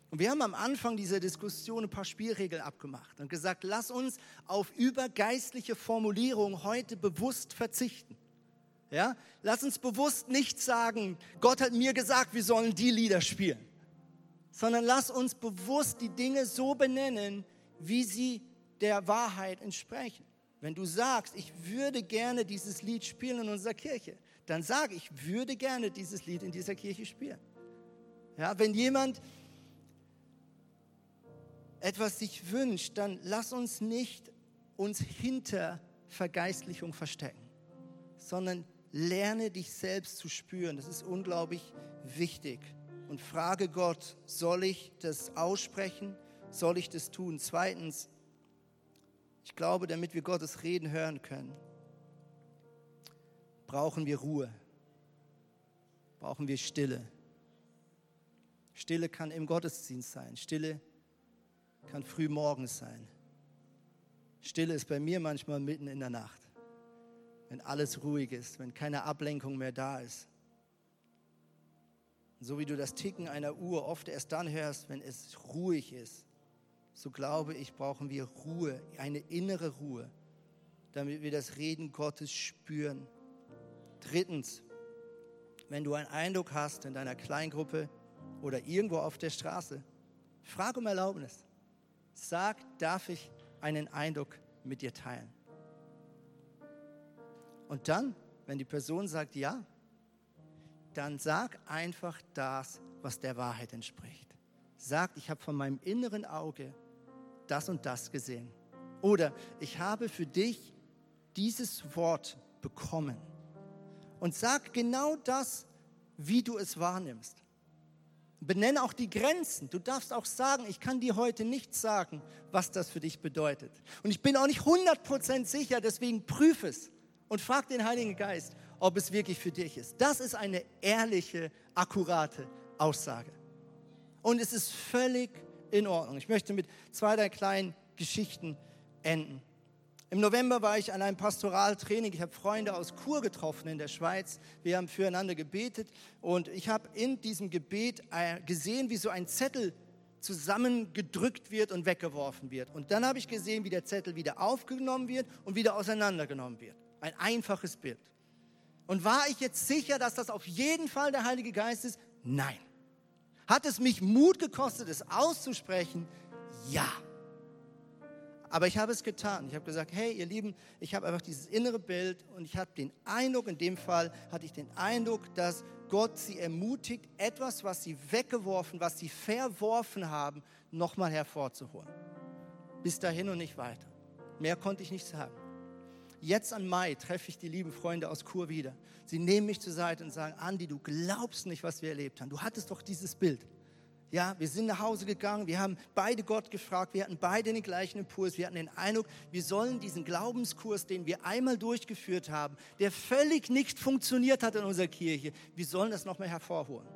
Und wir haben am Anfang dieser Diskussion ein paar Spielregeln abgemacht und gesagt, lass uns auf übergeistliche Formulierungen heute bewusst verzichten. Ja? Lass uns bewusst nicht sagen, Gott hat mir gesagt, wir sollen die Lieder spielen, sondern lass uns bewusst die Dinge so benennen, wie sie der Wahrheit entsprechen. Wenn du sagst, ich würde gerne dieses Lied spielen in unserer Kirche, dann sage ich, würde gerne dieses Lied in dieser Kirche spielen. Ja, wenn jemand etwas sich wünscht, dann lass uns nicht uns hinter Vergeistlichung verstecken, sondern lerne dich selbst zu spüren. Das ist unglaublich wichtig. Und frage Gott, soll ich das aussprechen? Soll ich das tun? Zweitens, ich glaube, damit wir Gottes Reden hören können, brauchen wir Ruhe, brauchen wir Stille. Stille kann im Gottesdienst sein. Stille kann früh morgens sein. Stille ist bei mir manchmal mitten in der Nacht, wenn alles ruhig ist, wenn keine Ablenkung mehr da ist. so wie du das Ticken einer Uhr oft erst dann hörst, wenn es ruhig ist, so glaube ich, brauchen wir Ruhe, eine innere Ruhe, damit wir das Reden Gottes spüren. Drittens, wenn du einen Eindruck hast in deiner Kleingruppe oder irgendwo auf der Straße, frag um Erlaubnis. Sag, darf ich einen Eindruck mit dir teilen? Und dann, wenn die Person sagt ja, dann sag einfach das, was der Wahrheit entspricht. Sag, ich habe von meinem inneren Auge das und das gesehen. Oder ich habe für dich dieses Wort bekommen. Und sag genau das, wie du es wahrnimmst. Benenne auch die Grenzen. Du darfst auch sagen, ich kann dir heute nicht sagen, was das für dich bedeutet. Und ich bin auch nicht 100% sicher, deswegen prüf es und frag den Heiligen Geist, ob es wirklich für dich ist. Das ist eine ehrliche, akkurate Aussage. Und es ist völlig in Ordnung. Ich möchte mit zwei, drei kleinen Geschichten enden. Im November war ich an einem Pastoraltraining. Ich habe Freunde aus Chur getroffen in der Schweiz. Wir haben füreinander gebetet und ich habe in diesem Gebet äh, gesehen, wie so ein Zettel zusammengedrückt wird und weggeworfen wird. Und dann habe ich gesehen, wie der Zettel wieder aufgenommen wird und wieder auseinandergenommen wird. Ein einfaches Bild. Und war ich jetzt sicher, dass das auf jeden Fall der Heilige Geist ist? Nein. Hat es mich Mut gekostet, es auszusprechen? Ja. Aber ich habe es getan. Ich habe gesagt, hey, ihr Lieben, ich habe einfach dieses innere Bild und ich habe den Eindruck, in dem Fall hatte ich den Eindruck, dass Gott sie ermutigt, etwas, was sie weggeworfen, was sie verworfen haben, nochmal hervorzuholen. Bis dahin und nicht weiter. Mehr konnte ich nicht sagen. Jetzt an Mai treffe ich die lieben Freunde aus Kur wieder. Sie nehmen mich zur Seite und sagen, Andi, du glaubst nicht, was wir erlebt haben. Du hattest doch dieses Bild. Ja, wir sind nach Hause gegangen, wir haben beide Gott gefragt, wir hatten beide den gleichen Impuls, wir hatten den Eindruck, wir sollen diesen Glaubenskurs, den wir einmal durchgeführt haben, der völlig nicht funktioniert hat in unserer Kirche, wir sollen das nochmal hervorholen.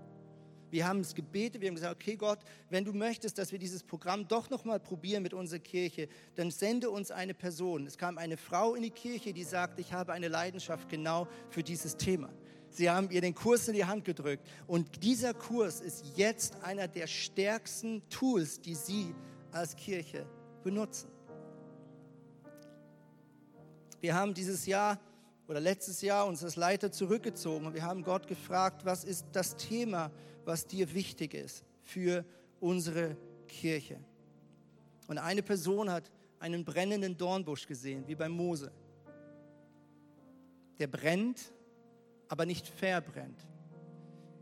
Wir haben es gebetet, wir haben gesagt, okay Gott, wenn du möchtest, dass wir dieses Programm doch nochmal probieren mit unserer Kirche, dann sende uns eine Person. Es kam eine Frau in die Kirche, die sagte, ich habe eine Leidenschaft genau für dieses Thema. Sie haben ihr den Kurs in die Hand gedrückt. Und dieser Kurs ist jetzt einer der stärksten Tools, die Sie als Kirche benutzen. Wir haben dieses Jahr oder letztes Jahr uns als Leiter zurückgezogen und wir haben Gott gefragt, was ist das Thema, was dir wichtig ist für unsere Kirche. Und eine Person hat einen brennenden Dornbusch gesehen, wie bei Mose. Der brennt aber nicht verbrennt.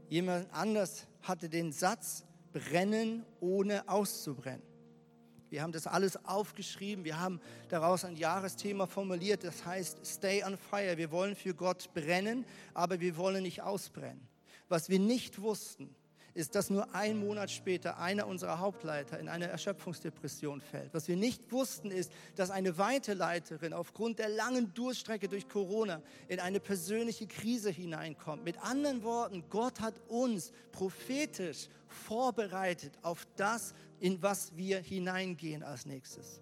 Jemand anders hatte den Satz, brennen ohne auszubrennen. Wir haben das alles aufgeschrieben, wir haben daraus ein Jahresthema formuliert, das heißt Stay on Fire. Wir wollen für Gott brennen, aber wir wollen nicht ausbrennen. Was wir nicht wussten, ist, dass nur ein Monat später einer unserer Hauptleiter in eine Erschöpfungsdepression fällt. Was wir nicht wussten, ist, dass eine weitere Leiterin aufgrund der langen Durststrecke durch Corona in eine persönliche Krise hineinkommt. Mit anderen Worten, Gott hat uns prophetisch vorbereitet auf das, in was wir hineingehen als nächstes.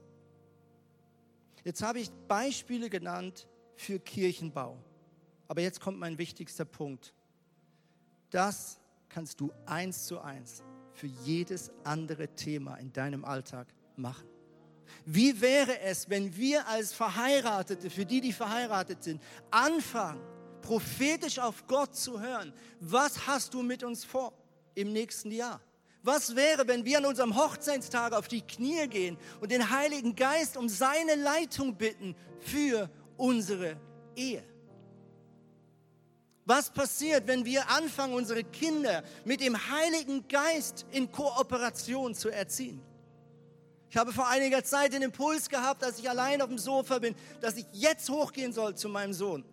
Jetzt habe ich Beispiele genannt für Kirchenbau. Aber jetzt kommt mein wichtigster Punkt. Das kannst du eins zu eins für jedes andere Thema in deinem Alltag machen. Wie wäre es, wenn wir als Verheiratete, für die, die verheiratet sind, anfangen, prophetisch auf Gott zu hören? Was hast du mit uns vor im nächsten Jahr? Was wäre, wenn wir an unserem Hochzeitstag auf die Knie gehen und den Heiligen Geist um seine Leitung bitten für unsere Ehe? Was passiert, wenn wir anfangen, unsere Kinder mit dem Heiligen Geist in Kooperation zu erziehen? Ich habe vor einiger Zeit den Impuls gehabt, als ich allein auf dem Sofa bin, dass ich jetzt hochgehen soll zu meinem Sohn.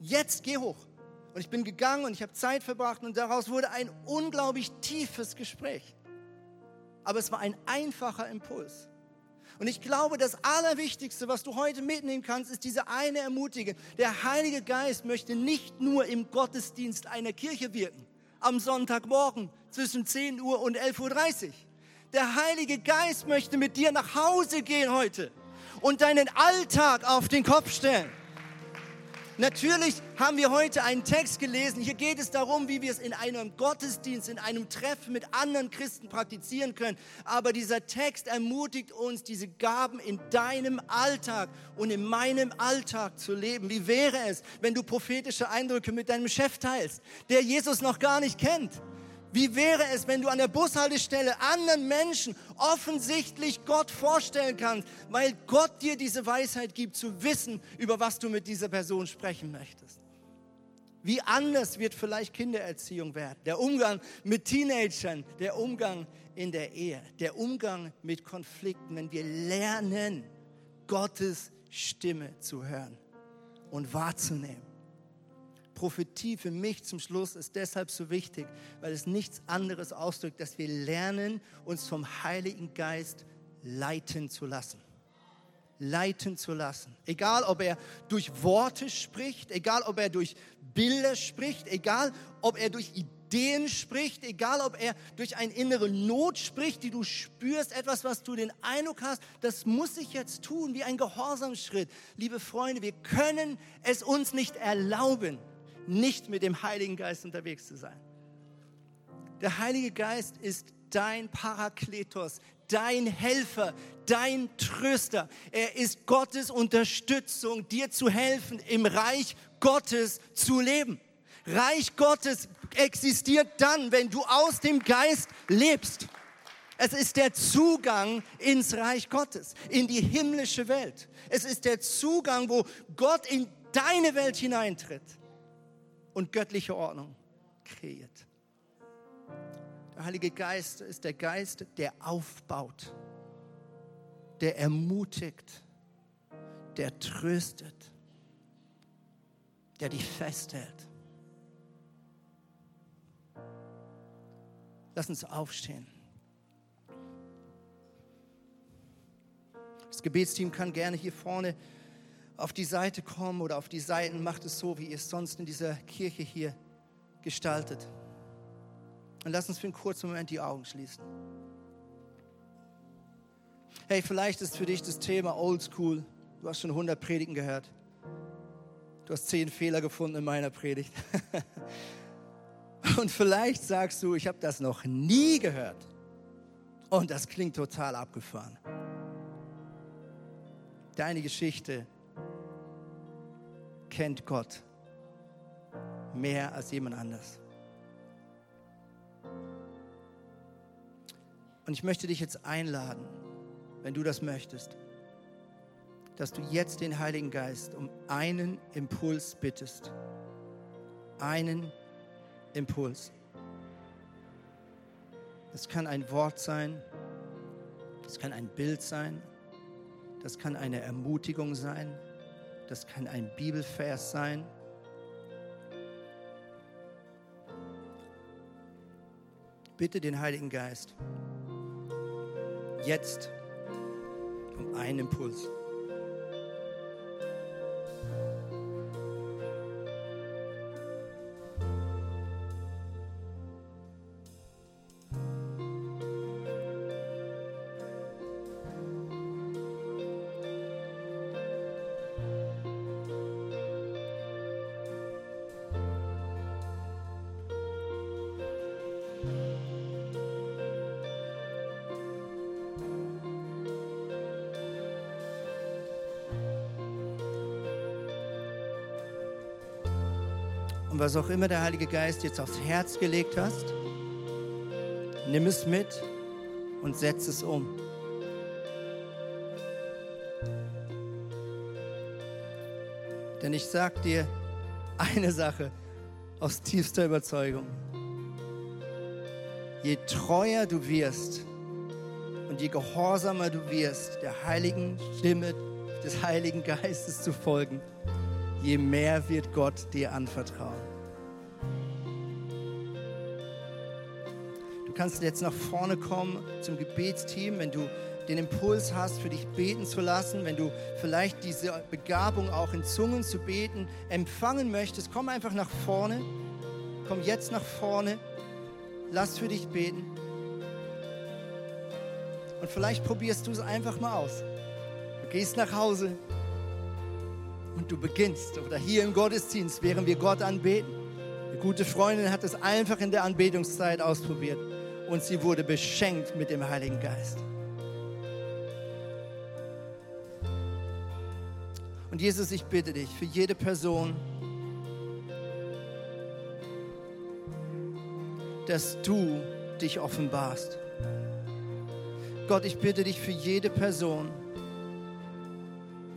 Jetzt geh hoch. Und ich bin gegangen und ich habe Zeit verbracht und daraus wurde ein unglaublich tiefes Gespräch. Aber es war ein einfacher Impuls. Und ich glaube, das Allerwichtigste, was du heute mitnehmen kannst, ist diese eine Ermutigung. Der Heilige Geist möchte nicht nur im Gottesdienst einer Kirche wirken, am Sonntagmorgen zwischen 10 Uhr und 11.30 Uhr. Der Heilige Geist möchte mit dir nach Hause gehen heute und deinen Alltag auf den Kopf stellen. Natürlich haben wir heute einen Text gelesen. Hier geht es darum, wie wir es in einem Gottesdienst, in einem Treffen mit anderen Christen praktizieren können. Aber dieser Text ermutigt uns, diese Gaben in deinem Alltag und in meinem Alltag zu leben. Wie wäre es, wenn du prophetische Eindrücke mit deinem Chef teilst, der Jesus noch gar nicht kennt? Wie wäre es, wenn du an der Bushaltestelle anderen Menschen offensichtlich Gott vorstellen kannst, weil Gott dir diese Weisheit gibt, zu wissen, über was du mit dieser Person sprechen möchtest? Wie anders wird vielleicht Kindererziehung werden, der Umgang mit Teenagern, der Umgang in der Ehe, der Umgang mit Konflikten, wenn wir lernen, Gottes Stimme zu hören und wahrzunehmen. Prophetie für mich zum Schluss ist deshalb so wichtig, weil es nichts anderes ausdrückt, dass wir lernen, uns vom Heiligen Geist leiten zu lassen. Leiten zu lassen. Egal, ob er durch Worte spricht, egal, ob er durch Bilder spricht, egal, ob er durch Ideen spricht, egal, ob er durch eine innere Not spricht, die du spürst, etwas, was du den Eindruck hast, das muss ich jetzt tun, wie ein Gehorsamschritt. Liebe Freunde, wir können es uns nicht erlauben, nicht mit dem Heiligen Geist unterwegs zu sein. Der Heilige Geist ist dein Parakletos, dein Helfer, dein Tröster. Er ist Gottes Unterstützung, dir zu helfen, im Reich Gottes zu leben. Reich Gottes existiert dann, wenn du aus dem Geist lebst. Es ist der Zugang ins Reich Gottes, in die himmlische Welt. Es ist der Zugang, wo Gott in deine Welt hineintritt und göttliche Ordnung kreiert. Der Heilige Geist ist der Geist, der aufbaut, der ermutigt, der tröstet, der dich festhält. Lass uns aufstehen. Das Gebetsteam kann gerne hier vorne auf die Seite kommen oder auf die Seiten. Macht es so, wie ihr es sonst in dieser Kirche hier gestaltet. Und lass uns für einen kurzen Moment die Augen schließen. Hey, vielleicht ist für dich das Thema Oldschool. Du hast schon 100 Predigen gehört. Du hast 10 Fehler gefunden in meiner Predigt. <laughs> Und vielleicht sagst du, ich habe das noch nie gehört. Und das klingt total abgefahren. Deine Geschichte kennt Gott mehr als jemand anders. Und ich möchte dich jetzt einladen, wenn du das möchtest, dass du jetzt den Heiligen Geist um einen Impuls bittest. Einen Impuls. Das kann ein Wort sein, das kann ein Bild sein, das kann eine Ermutigung sein, das kann ein Bibelvers sein. Bitte den Heiligen Geist jetzt um einen Impuls. Was auch immer der Heilige Geist jetzt aufs Herz gelegt hast, nimm es mit und setz es um. Denn ich sage dir eine Sache aus tiefster Überzeugung. Je treuer du wirst und je gehorsamer du wirst, der heiligen Stimme des Heiligen Geistes zu folgen, je mehr wird Gott dir anvertrauen. Kannst jetzt nach vorne kommen zum Gebetsteam, wenn du den Impuls hast, für dich beten zu lassen, wenn du vielleicht diese Begabung auch in Zungen zu beten empfangen möchtest, komm einfach nach vorne. Komm jetzt nach vorne. Lass für dich beten. Und vielleicht probierst du es einfach mal aus. Du gehst nach Hause, und du beginnst oder hier im Gottesdienst, während wir Gott anbeten. Eine gute Freundin hat es einfach in der Anbetungszeit ausprobiert und sie wurde beschenkt mit dem Heiligen Geist. Und Jesus, ich bitte dich für jede Person, dass du dich offenbarst. Gott, ich bitte dich für jede Person,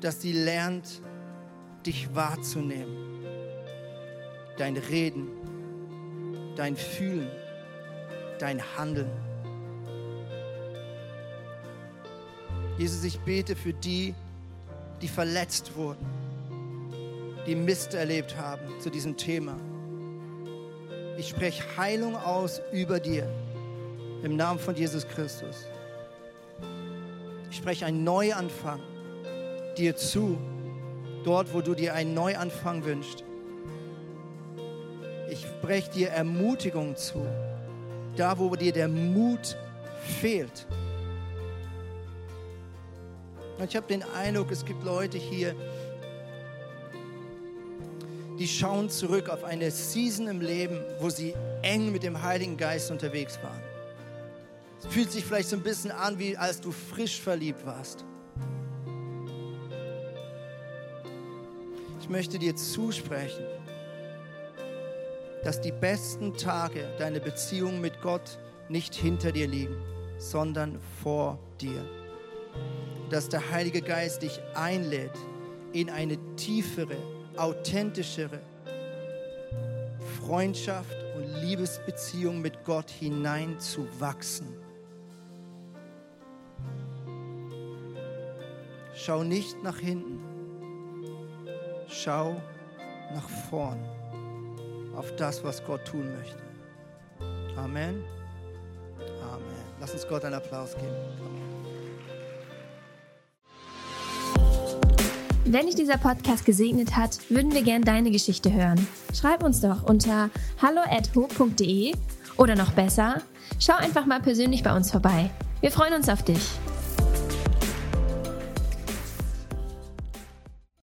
dass sie lernt, dich wahrzunehmen. Dein Reden, dein Fühlen, dein Handeln. Jesus, ich bete für die, die verletzt wurden, die Mist erlebt haben zu diesem Thema. Ich spreche Heilung aus über dir im Namen von Jesus Christus. Ich spreche einen Neuanfang dir zu dort, wo du dir einen Neuanfang wünschst. Ich spreche dir Ermutigung zu, da wo dir der Mut fehlt. Und ich habe den Eindruck, es gibt Leute hier, die schauen zurück auf eine Season im Leben, wo sie eng mit dem Heiligen Geist unterwegs waren. Es fühlt sich vielleicht so ein bisschen an, wie als du frisch verliebt warst. ich möchte dir zusprechen, dass die besten Tage deiner Beziehung mit Gott nicht hinter dir liegen. sondern vor dir. Dass der Heilige Geist dich einlädt, in eine tiefere, authentischere Freundschaft und Liebesbeziehung mit Gott hineinzuwachsen. Schau nicht nach hinten, schau nach vorn auf das, was Gott tun möchte. Amen. Amen. Lass uns Gott einen Applaus geben. Wenn dich dieser Podcast gesegnet hat, würden wir gern deine Geschichte hören. Schreib uns doch unter hallo@ho.de oder noch besser, schau einfach mal persönlich bei uns vorbei. Wir freuen uns auf dich.